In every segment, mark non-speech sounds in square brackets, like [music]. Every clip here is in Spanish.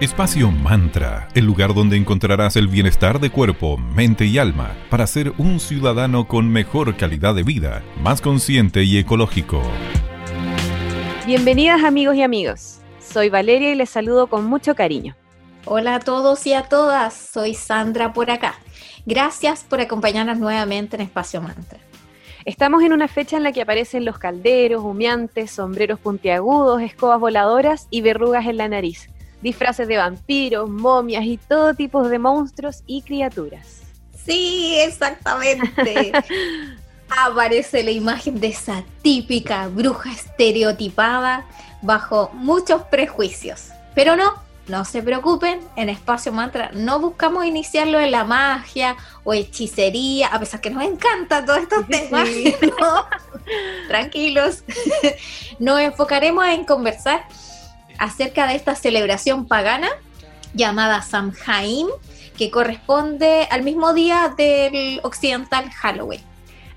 Espacio Mantra, el lugar donde encontrarás el bienestar de cuerpo, mente y alma para ser un ciudadano con mejor calidad de vida, más consciente y ecológico. Bienvenidas amigos y amigos. Soy Valeria y les saludo con mucho cariño. Hola a todos y a todas, soy Sandra por acá. Gracias por acompañarnos nuevamente en Espacio Mantra. Estamos en una fecha en la que aparecen los calderos, humeantes, sombreros puntiagudos, escobas voladoras y verrugas en la nariz, disfraces de vampiros, momias y todo tipo de monstruos y criaturas. Sí, exactamente. [laughs] Aparece la imagen de esa típica bruja estereotipada bajo muchos prejuicios. Pero no, no se preocupen, en Espacio Mantra no buscamos iniciarlo en la magia o hechicería, a pesar que nos encantan todos estos temas. [laughs] tranquilos. [laughs] Nos enfocaremos en conversar acerca de esta celebración pagana llamada Samhain, que corresponde al mismo día del occidental Halloween.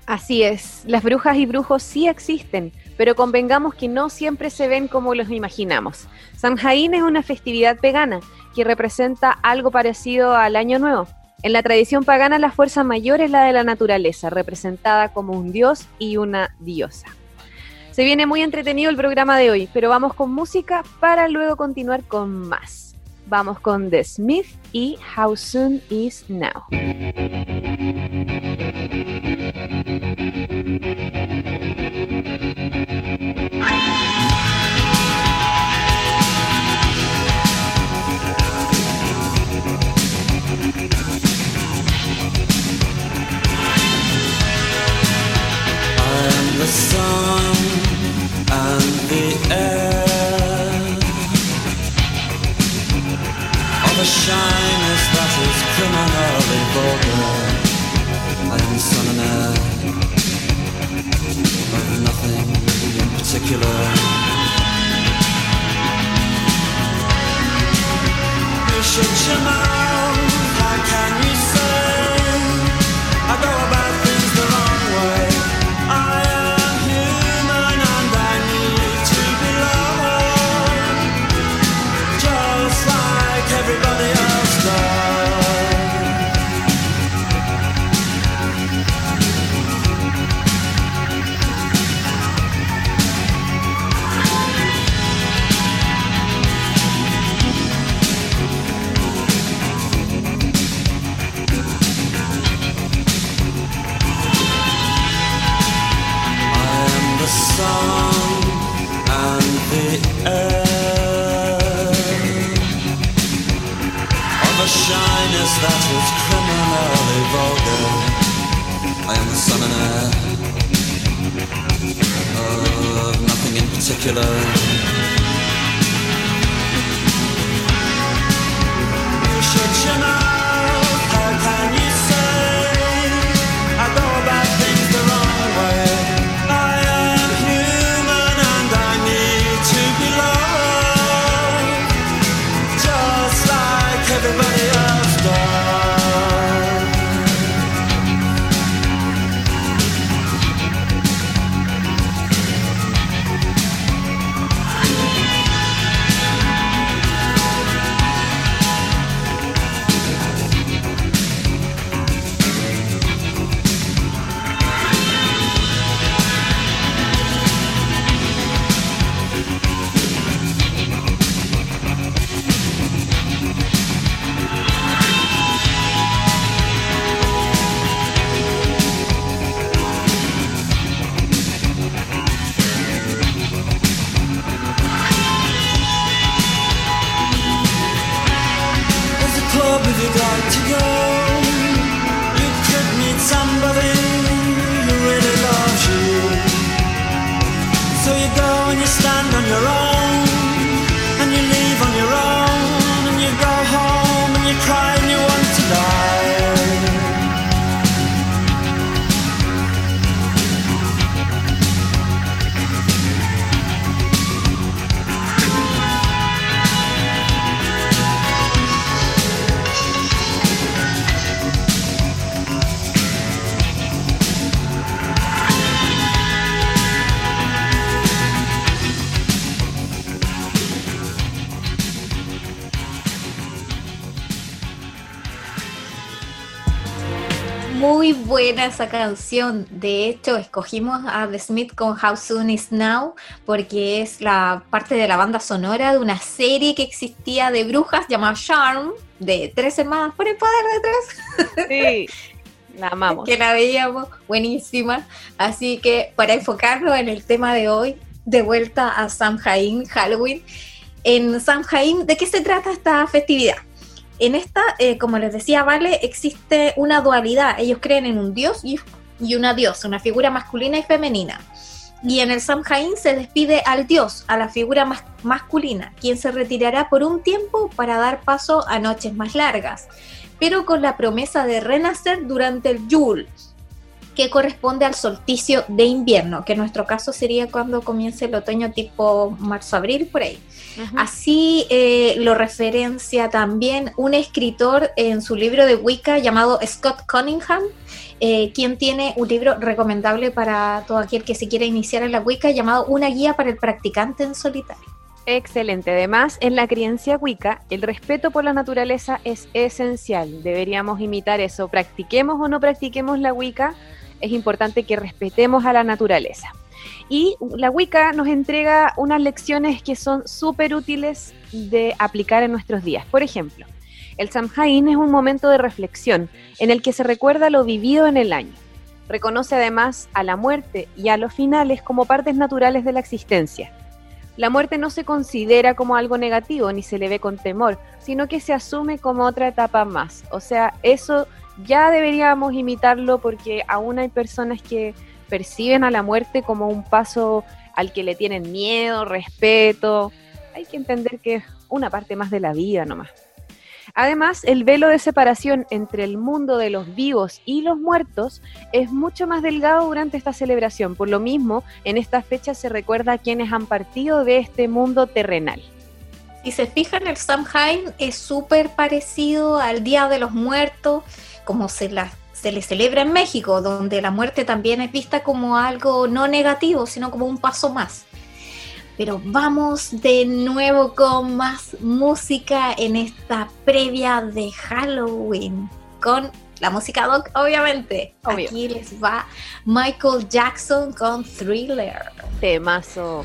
Así es, las brujas y brujos sí existen, pero convengamos que no siempre se ven como los imaginamos. Samhain es una festividad pagana que representa algo parecido al Año Nuevo. En la tradición pagana la fuerza mayor es la de la naturaleza, representada como un dios y una diosa. Se viene muy entretenido el programa de hoy, pero vamos con música para luego continuar con más. Vamos con The Smith y How Soon Is Now. I am the air Of nothing in particular. You should you Esa canción. De hecho, escogimos a The Smith con How Soon Is Now porque es la parte de la banda sonora de una serie que existía de brujas llamada Charm, de tres hermanas por el poder de tres. Sí, la amamos. que la veíamos buenísima. Así que para enfocarnos en el tema de hoy, de vuelta a Samhain, Halloween. En Samhain, ¿de qué se trata esta festividad? En esta, eh, como les decía, Vale, existe una dualidad. Ellos creen en un dios y, una diosa, una figura masculina y femenina. Y en el Samhain se despide al dios, a la figura mas- masculina, quien se retirará por un tiempo para dar paso a noches más largas, pero con la promesa de renacer durante el Yule, que corresponde al solsticio de invierno, que en nuestro caso sería cuando comience el otoño tipo marzo-abril, por ahí. Así eh, lo referencia también un escritor en su libro de Wicca llamado Scott Cunningham, eh, quien tiene un libro recomendable para todo aquel que se quiera iniciar en la Wicca llamado Una guía para el practicante en solitario. Excelente. Además, en la creencia Wicca, el respeto por la naturaleza es esencial. Deberíamos imitar eso. Practiquemos o no practiquemos la Wicca, es importante que respetemos a la naturaleza. Y la Wicca nos entrega unas lecciones que son súper útiles de aplicar en nuestros días. Por ejemplo, el Samhain es un momento de reflexión en el que se recuerda lo vivido en el año. Reconoce además a la muerte y a los finales como partes naturales de la existencia. La muerte no se considera como algo negativo ni se le ve con temor, sino que se asume como otra etapa más. O sea, eso ya deberíamos imitarlo porque aún hay personas que perciben a la muerte como un paso al que le tienen miedo, respeto. Hay que entender que es una parte más de la vida nomás. Además, el velo de separación entre el mundo de los vivos y los muertos es mucho más delgado durante esta celebración. Por lo mismo, en esta fecha se recuerda a quienes han partido de este mundo terrenal. Si se fijan, el Samhain es súper parecido al Día de los Muertos, como se, la- se le celebra en México, donde la muerte también es vista como algo no negativo, sino como un paso más. Pero vamos de nuevo con más música en esta previa de Halloween, con la música doc, obviamente. Obvio. Aquí les va Michael Jackson con Thriller. Temazo.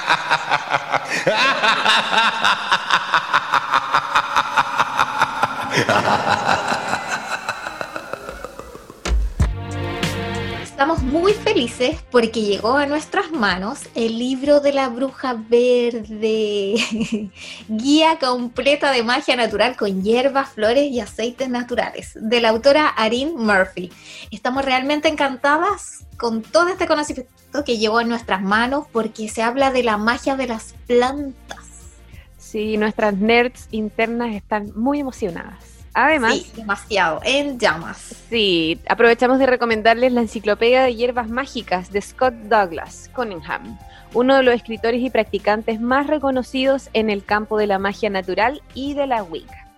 Estamos muy felices porque llegó a nuestras manos el libro de la bruja verde, [laughs] guía completa de magia natural con hierbas, flores y aceites naturales, de la autora Arin Murphy. Estamos realmente encantadas con todo este conocimiento que llegó a nuestras manos porque se habla de la magia de las plantas. Sí, nuestras nerds internas están muy emocionadas. Además, Sí, demasiado, en llamas. Sí, aprovechamos de recomendarles la Enciclopedia de Hierbas Mágicas de Scott Douglas Cunningham, uno de los escritores y practicantes más reconocidos en el campo de la magia natural y de la Wicca.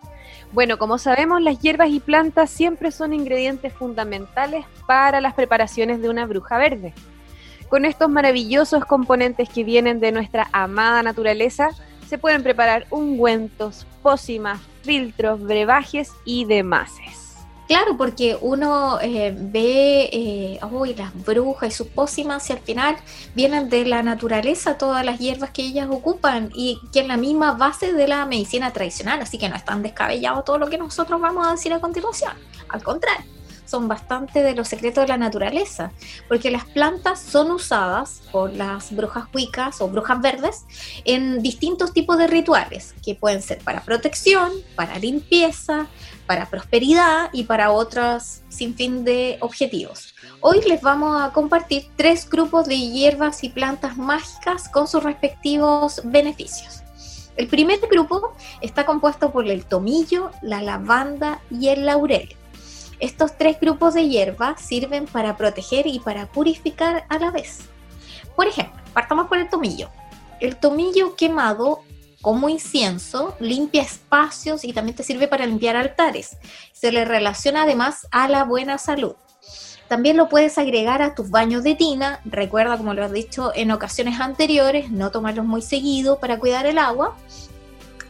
Bueno, como sabemos, las hierbas y plantas siempre son ingredientes fundamentales para las preparaciones de una bruja verde. Con estos maravillosos componentes que vienen de nuestra amada naturaleza, se pueden preparar ungüentos, pócimas, filtros, brebajes y demases. Claro, porque uno eh, ve, uy, las brujas y sus pócimas y al final vienen de la naturaleza todas las hierbas que ellas ocupan y que es la misma base de la medicina tradicional, así que no es tan descabellado todo lo que nosotros vamos a decir a continuación. Al contrario, son bastante de los secretos de la naturaleza, porque las plantas son usadas por las brujas cuicas o brujas verdes en distintos tipos de rituales, que pueden ser para protección, para limpieza, para prosperidad y para otros sin fin de objetivos. Hoy les vamos a compartir tres grupos de hierbas y plantas mágicas con sus respectivos beneficios. El primer grupo está compuesto por el tomillo, la lavanda y el laurel. Estos tres grupos de hierbas sirven para proteger y para purificar a la vez. Por ejemplo, partamos por el tomillo. El tomillo quemado como incienso limpia espacios y también te sirve para limpiar altares. Se le relaciona además a la buena salud. También lo puedes agregar a tus baños de tina. Recuerda, como lo has dicho en ocasiones anteriores, no tomarlos muy seguido para cuidar el agua.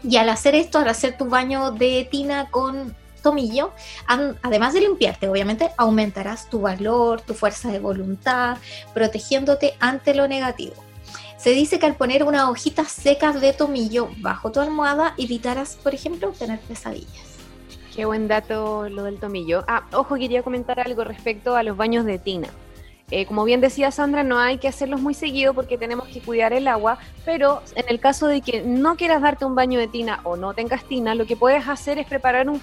Y al hacer esto, al hacer tu baño de tina con tomillo, además de limpiarte, obviamente, aumentarás tu valor, tu fuerza de voluntad, protegiéndote ante lo negativo. Se dice que al poner unas hojitas secas de tomillo bajo tu almohada, evitarás, por ejemplo, tener pesadillas. Qué buen dato lo del tomillo. Ah, ojo, quería comentar algo respecto a los baños de tina. Eh, como bien decía Sandra, no hay que hacerlos muy seguido porque tenemos que cuidar el agua, pero en el caso de que no quieras darte un baño de tina o no tengas tina, lo que puedes hacer es preparar un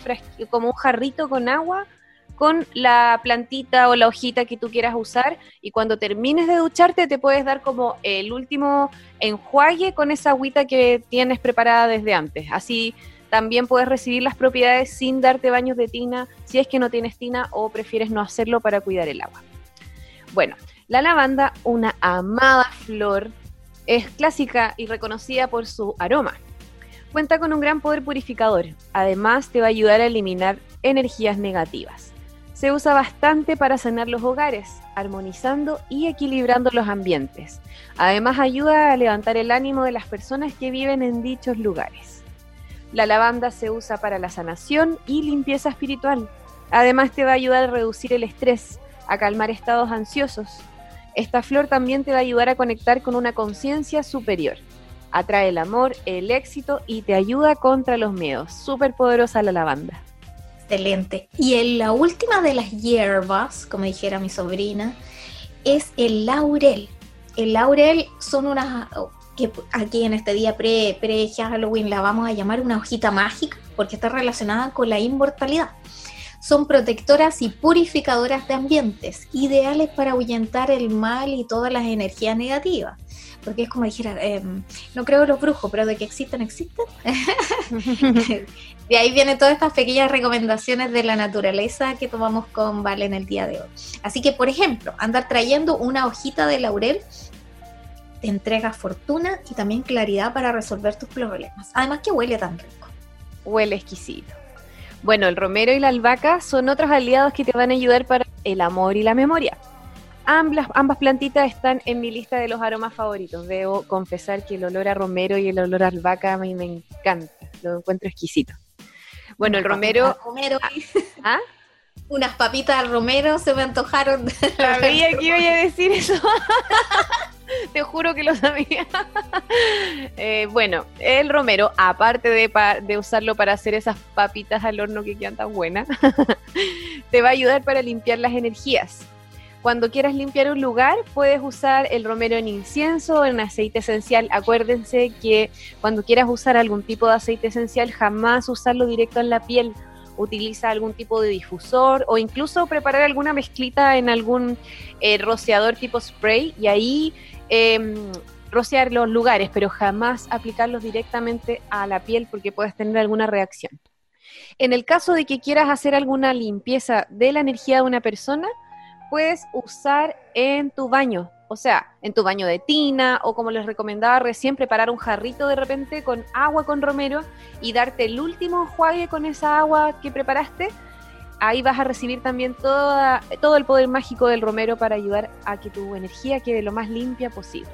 como un jarrito con agua con la plantita o la hojita que tú quieras usar y cuando termines de ducharte te puedes dar como el último enjuague con esa agüita que tienes preparada desde antes. Así también puedes recibir las propiedades sin darte baños de tina si es que no tienes tina o prefieres no hacerlo para cuidar el agua. Bueno, la lavanda, una amada flor, es clásica y reconocida por su aroma. Cuenta con un gran poder purificador. Además, te va a ayudar a eliminar energías negativas. Se usa bastante para sanar los hogares, armonizando y equilibrando los ambientes. Además, ayuda a levantar el ánimo de las personas que viven en dichos lugares. La lavanda se usa para la sanación y limpieza espiritual. Además te va a ayudar a reducir el estrés, a calmar estados ansiosos Esta flor también te va a ayudar a conectar con una conciencia superior. Atrae el amor, el éxito y te ayuda contra los miedos. Súper poderosa la lavanda. Excelente. Y en la última de las hierbas, como dijera mi sobrina, es el laurel. El laurel son unas que aquí en este día pre, pre Halloween la vamos a llamar una hojita mágica porque está relacionada con la inmortalidad. Son protectoras y purificadoras de ambientes, ideales para ahuyentar el mal y todas las energías negativas. Porque es como dijera, em, no creo en los brujos, pero de que existen, existen. [laughs] de ahí vienen todas estas pequeñas recomendaciones de la naturaleza que tomamos con Vale en el día de hoy. Así que, por ejemplo, andar trayendo una hojita de laurel te entrega fortuna y también claridad para resolver tus problemas. Además que huele tan rico. Huele exquisito. Bueno, el romero y la albahaca son otros aliados que te van a ayudar para el amor y la memoria. Ambas, ambas plantitas están en mi lista de los aromas favoritos. Debo confesar que el olor a romero y el olor a albahaca a mí me encanta. Lo encuentro exquisito. Bueno, el romero... romero, ¿Ah? unas papitas al romero se me antojaron. Sabía que iba a decir eso. [laughs] [laughs] Te juro que lo sabía. [laughs] Eh, bueno, el romero, aparte de, usarlo para hacer esas papitas al horno que quedan tan buenas, [laughs] te va a ayudar para limpiar las energías. Cuando quieras limpiar un lugar, puedes usar el romero en incienso o en aceite esencial. Acuérdense que cuando quieras usar algún tipo de aceite esencial, jamás usarlo directo en la piel. Utiliza algún tipo de difusor o incluso preparar alguna mezclita en algún eh, rociador tipo spray y ahí eh, rociar los lugares, pero jamás aplicarlos directamente a la piel porque puedes tener alguna reacción. En el caso de que quieras hacer alguna limpieza de la energía de una persona, puedes usar en tu baño, o sea, en tu baño de tina o como les recomendaba recién, preparar un jarrito de repente con agua con romero y darte el último enjuague con esa agua que preparaste. Ahí vas a recibir también toda, todo el poder mágico del romero para ayudar a que tu energía quede lo más limpia posible.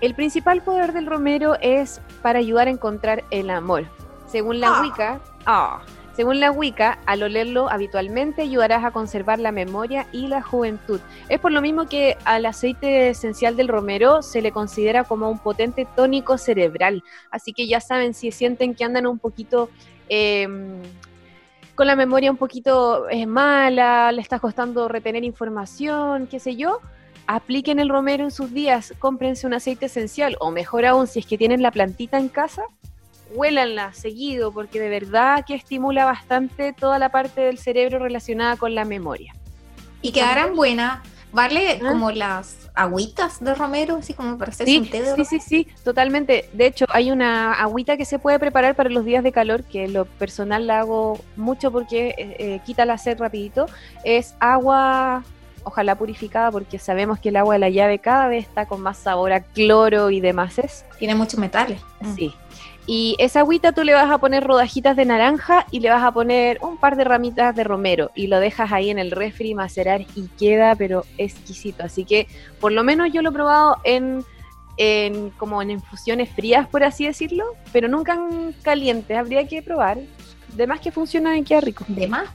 El principal poder del romero es para ayudar a encontrar el amor. Según la Ah. Wicca, ah, según la Wicca, al olerlo habitualmente ayudarás a conservar la memoria y la juventud. Es por lo mismo que al aceite esencial del romero se le considera como un potente tónico cerebral. Así que ya saben, si sienten que andan un poquito eh, con la memoria un poquito eh, mala, le está costando retener información, qué sé yo, apliquen el romero en sus días, cómprense un aceite esencial o mejor aún, si es que tienen la plantita en casa, huélanla seguido porque de verdad que estimula bastante toda la parte del cerebro relacionada con la memoria. Y quedarán buenas. Vale Ah. como las agüitas de romero, así como para hacerse Sí, un té de sí, sí, sí, totalmente. De hecho, hay una agüita que se puede preparar para los días de calor, que lo personal la hago mucho porque eh, eh, quita la sed rapidito. Es agua, ojalá purificada, porque sabemos que el agua de la llave cada vez está con más sabor a cloro y demás. Tiene muchos metales. Sí. Y esa agüita tú le vas a poner rodajitas de naranja y le vas a poner un par de ramitas de romero y lo dejas ahí en el refri macerar y queda pero exquisito. Así que por lo menos yo lo he probado en, en como en infusiones frías, por así decirlo, pero nunca en calientes. Habría que probar. De más que funciona y queda rico. De más.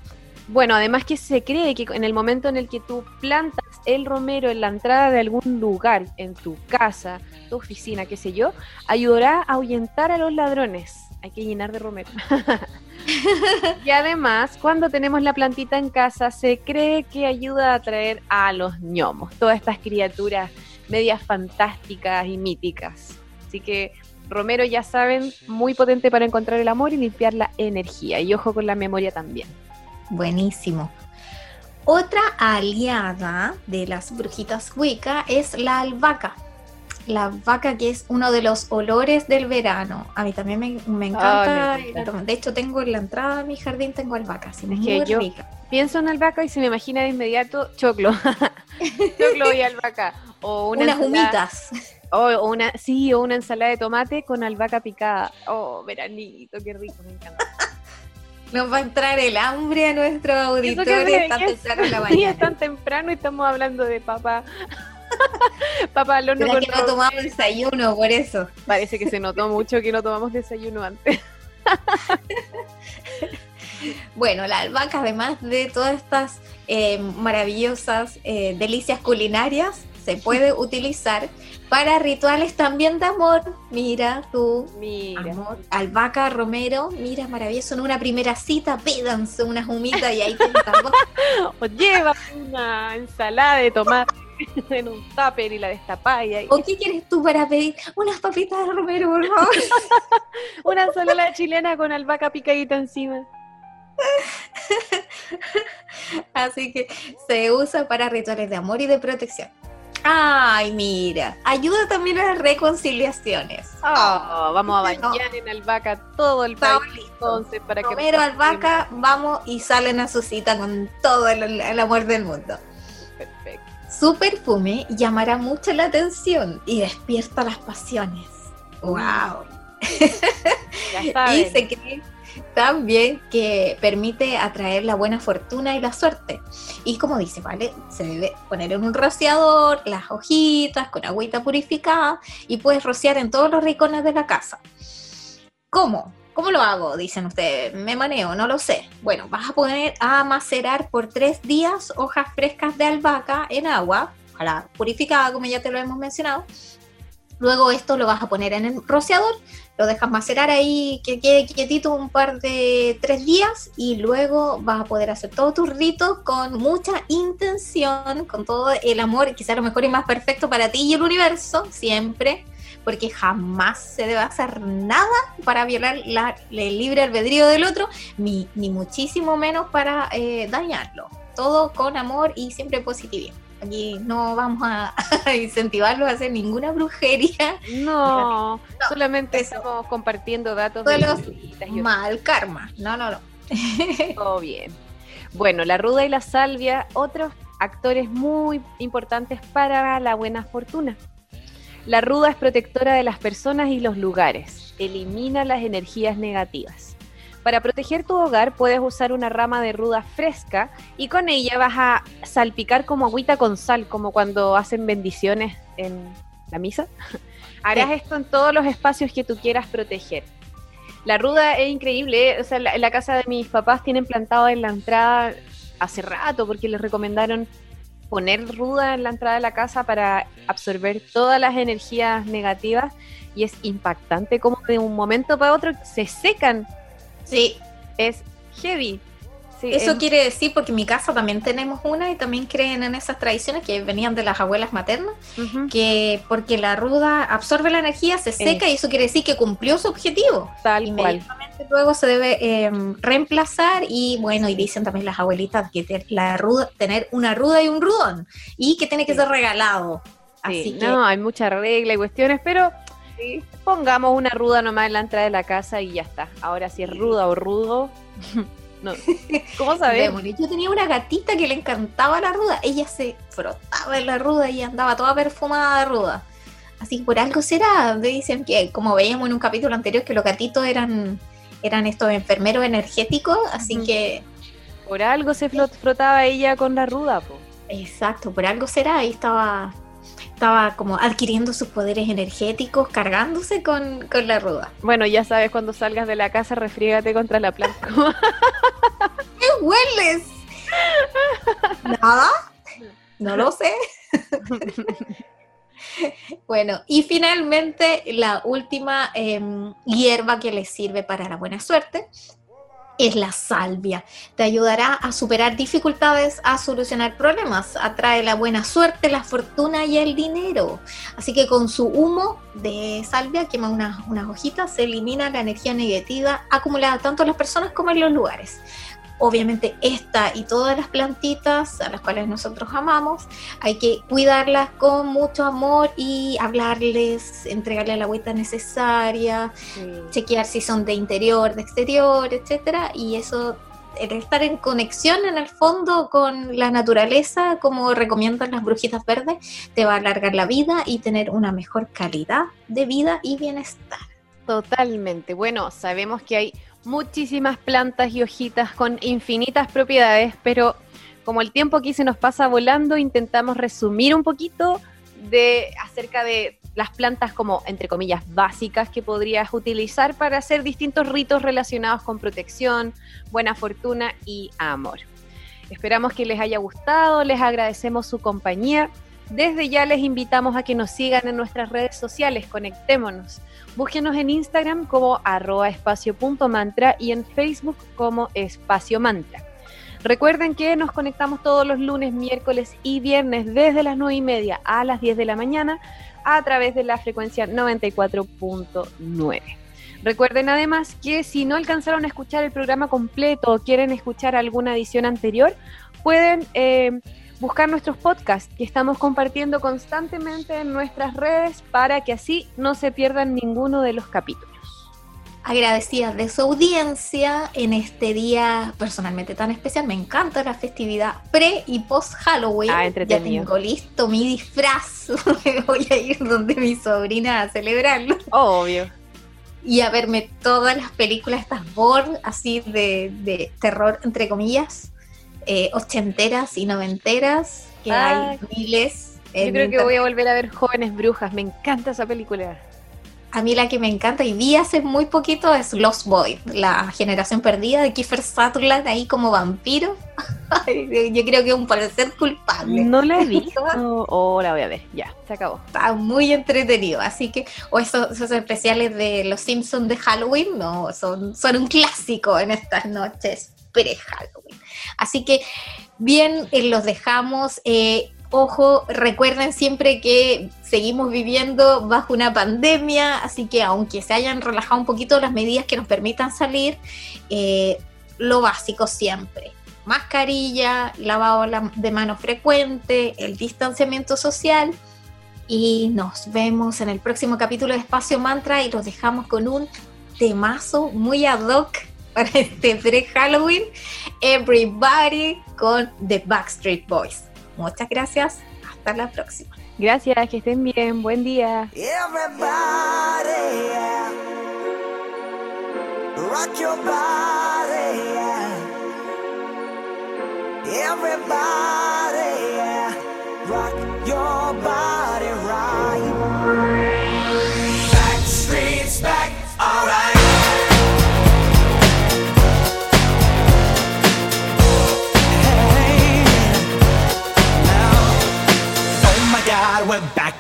Bueno, además que se cree que en el momento en el que tú plantas el romero en la entrada de algún lugar, en tu casa, tu oficina, qué sé yo, ayudará a ahuyentar a los ladrones. Hay que llenar de romero. [laughs] y además, cuando tenemos la plantita en casa, se cree que ayuda a atraer a los gnomos, todas estas criaturas medias fantásticas y míticas. Así que romero, ya saben, muy potente para encontrar el amor y limpiar la energía. Y ojo con la memoria también. Buenísimo. Otra aliada de las brujitas Wicca es la albahaca. La albahaca que es uno de los olores del verano. A mí también me, me encanta. Me. De hecho, tengo en la entrada de mi jardín tengo albahaca. Es muy que yo- rica. Pienso en albahaca y se me imagina de inmediato choclo. [laughs] choclo y albahaca. O una Unas ensalada- humitas. O, o una, sí, o una ensalada de tomate con albahaca picada. Oh, veranito, qué rico, me encanta. Nos va a entrar el hambre a auditores se- tan temprano en la [laughs] Sí, mañana. es tan temprano y estamos hablando de papa. [laughs] papa al horno con que no tomamos desayuno por eso. Parece que se notó mucho que no tomamos desayuno antes. [laughs] Bueno, la albahaca, además de todas estas eh, maravillosas eh, delicias culinarias, se puede utilizar para rituales también de amor. Mira tú, Mira. amor, albahaca, romero, mira, maravilloso. En una primera cita, pídanse unas humitas y ahí dos. [laughs] O lleva una ensalada de tomate [laughs] en un tupper y la destapáis y ahí. ¿O qué quieres tú para pedir? Unas papitas de romero, por favor. [laughs] Una ensalada chilena con albahaca picadita encima. Así que se usa para rituales de amor y de protección. Ay, mira, ayuda también a las reconciliaciones. Oh, vamos a bañar en albahaca todo el Está país listo. entonces para que Romero, albahaca, vamos y salen a su cita con todo el, el amor del mundo. Perfecto. Su perfume llamará mucho la atención y despierta las pasiones. ¡Wow! Ya Y se cree también que permite atraer la buena fortuna y la suerte. Y como dice, ¿vale? Se debe poner en un rociador las hojitas con agüita purificada y puedes rociar en todos los rincones de la casa. ¿Cómo? ¿Cómo lo hago? Dicen ustedes. Me maneo, no lo sé. Bueno, vas a poner a macerar por tres días hojas frescas de albahaca en agua, ojalá purificada, como ya te lo hemos mencionado. Luego esto lo vas a poner en el rociador, lo dejas macerar ahí, que quede quietito un par de tres días y luego vas a poder hacer todos tus ritos con mucha intención, con todo el amor, quizá lo mejor y más perfecto para ti y el universo, siempre, porque jamás se debe hacer nada para violar la- el libre albedrío del otro, ni, ni muchísimo menos para eh, dañarlo. Todo con amor y siempre positivismo. Aquí no vamos a, a [laughs] incentivarlo a hacer ninguna brujería, [laughs] No, solamente eso. estamos compartiendo datos de Solo y mal karma. No, no, no. [laughs] todo bien. Bueno, la ruda y la salvia, otros actores muy importantes para la buena fortuna. La ruda es protectora de las personas y los lugares, elimina las energías negativas. Para proteger tu hogar puedes usar una rama de ruda fresca y con ella vas a salpicar como agüita con sal, como cuando hacen bendiciones en la misa. [laughs] Harás Sí. esto en todos los espacios que tú quieras proteger. La ruda es increíble, ¿eh? o sea, la- la casa de mis papás tienen plantado en la entrada hace rato porque les recomendaron poner ruda en la entrada de la casa para absorber todas las energías negativas y es impactante como de un momento para otro se secan, Sí, es heavy. Sí, eso es- quiere decir, porque en mi casa también tenemos una y también creen en esas tradiciones que venían de las abuelas maternas, que porque la ruda absorbe la energía, se seca y eso quiere decir que cumplió su objetivo. tal cual. Inmediatamente luego se debe eh, reemplazar y bueno, y dicen también las abuelitas que te- la ruda, tener una ruda y un rudón y que tiene que Sí. ser regalado. Sí, Así que no, hay mucha regla y cuestiones, pero pongamos una ruda nomás en la entrada de la casa y ya está. Ahora si es ruda o rudo, [laughs] no. ¿Cómo? Démosle. Yo tenía una gatita que le encantaba la ruda. Ella se frotaba en la ruda y andaba toda perfumada de ruda. Así que por algo será. Me Dicen que, como veíamos en un capítulo anterior, que los gatitos eran, eran estos enfermeros energéticos. Así que, Por algo se frotaba ella con la ruda, po. exacto, por algo será. Ahí estaba, estaba como adquiriendo sus poderes energéticos, cargándose con, con la ruda. Bueno, ya sabes, cuando salgas de la casa, refriégate contra la planta. [laughs] ¿Qué hueles? ¿Nada? No lo sé. [laughs] bueno, y finalmente la última em, hierba que les sirve para la buena suerte es la salvia. Te ayudará a superar dificultades, a solucionar problemas, atrae la buena suerte, la fortuna y el dinero. Así que con su humo de salvia, quema unas, unas hojitas, se elimina la energía negativa acumulada tanto en las personas como en los lugares. Obviamente esta y todas las plantitas a las cuales nosotros amamos, hay que cuidarlas con mucho amor y hablarles, entregarles la agüita necesaria, chequear si son de interior, de exterior, etcétera, y eso el estar en conexión en el fondo con la naturaleza, como recomiendan las brujitas verdes, te va a alargar la vida y tener una mejor calidad de vida y bienestar. Totalmente. Bueno, sabemos que hay muchísimas plantas y hojitas con infinitas propiedades, pero como el tiempo aquí se nos pasa volando, intentamos resumir un poquito de acerca de las plantas como entre comillas básicas que podrías utilizar para hacer distintos ritos relacionados con protección, buena fortuna y amor. Esperamos que les haya gustado, les agradecemos su compañía. Desde ya les invitamos a que nos sigan en nuestras redes sociales, conectémonos. Búsquenos en Instagram como arroba espacio.mantra y en Facebook como espacio mantra. Recuerden que nos conectamos todos los lunes, miércoles y viernes desde las 9 y media a las 10 de la mañana a través de la frecuencia 94.9. Recuerden además que si no alcanzaron a escuchar el programa completo o quieren escuchar alguna edición anterior, pueden eh, buscar nuestros podcasts que estamos compartiendo constantemente en nuestras redes para que así no se pierdan ninguno de los capítulos. Agradecidas de su audiencia en este día personalmente tan especial. Me encanta la festividad pre y post Halloween. Ah, ya tengo listo mi disfraz. [laughs] Voy a ir donde mi sobrina a celebrarlo. Obvio. y a verme todas las películas estas Bourne, así de, de terror, entre comillas, eh, ochenteras y noventeras, que Ah, hay miles. Yo creo que voy a volver a ver Jóvenes Brujas. Me encanta esa película. A mí la que me encanta y vi hace muy poquito es Lost Boy, la generación perdida de Kiefer Sutherland ahí como vampiro. [laughs] Yo creo que es un parecer culpable. No la he [laughs] visto. Oh, la voy a ver. Ya, se acabó. Está muy entretenido, así que, o esos, esos especiales de Los Simpsons de Halloween, no, son, son un clásico en estas noches Así que, bien, eh, los dejamos. eh, ojo, recuerden siempre que seguimos viviendo bajo una pandemia, así que aunque se hayan relajado un poquito las medidas que nos permitan salir, eh, lo básico siempre. Mascarilla, lavado la- de mano frecuente, el distanciamiento social y nos vemos en el próximo capítulo de Espacio Mantra y los dejamos con un temazo muy ad hoc para este pre-Halloween. Everybody con The Backstreet Boys. Muchas gracias. Hasta la próxima. Gracias, que estén bien. Buen día. Everybody, yeah. rock your body, yeah. Everybody,